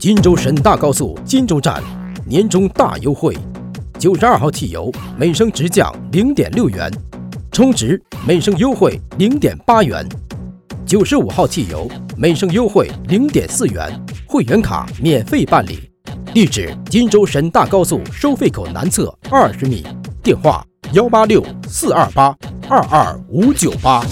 金州沈大高速金州站年终大优惠，九十二号汽油每升直降零点六元，充值每升优惠零点八元；九十五号汽油每升优惠零点四元，会员卡免费办理。地址：金州沈大高速收费口南侧二十米，电话：幺八六四二八二二五九八。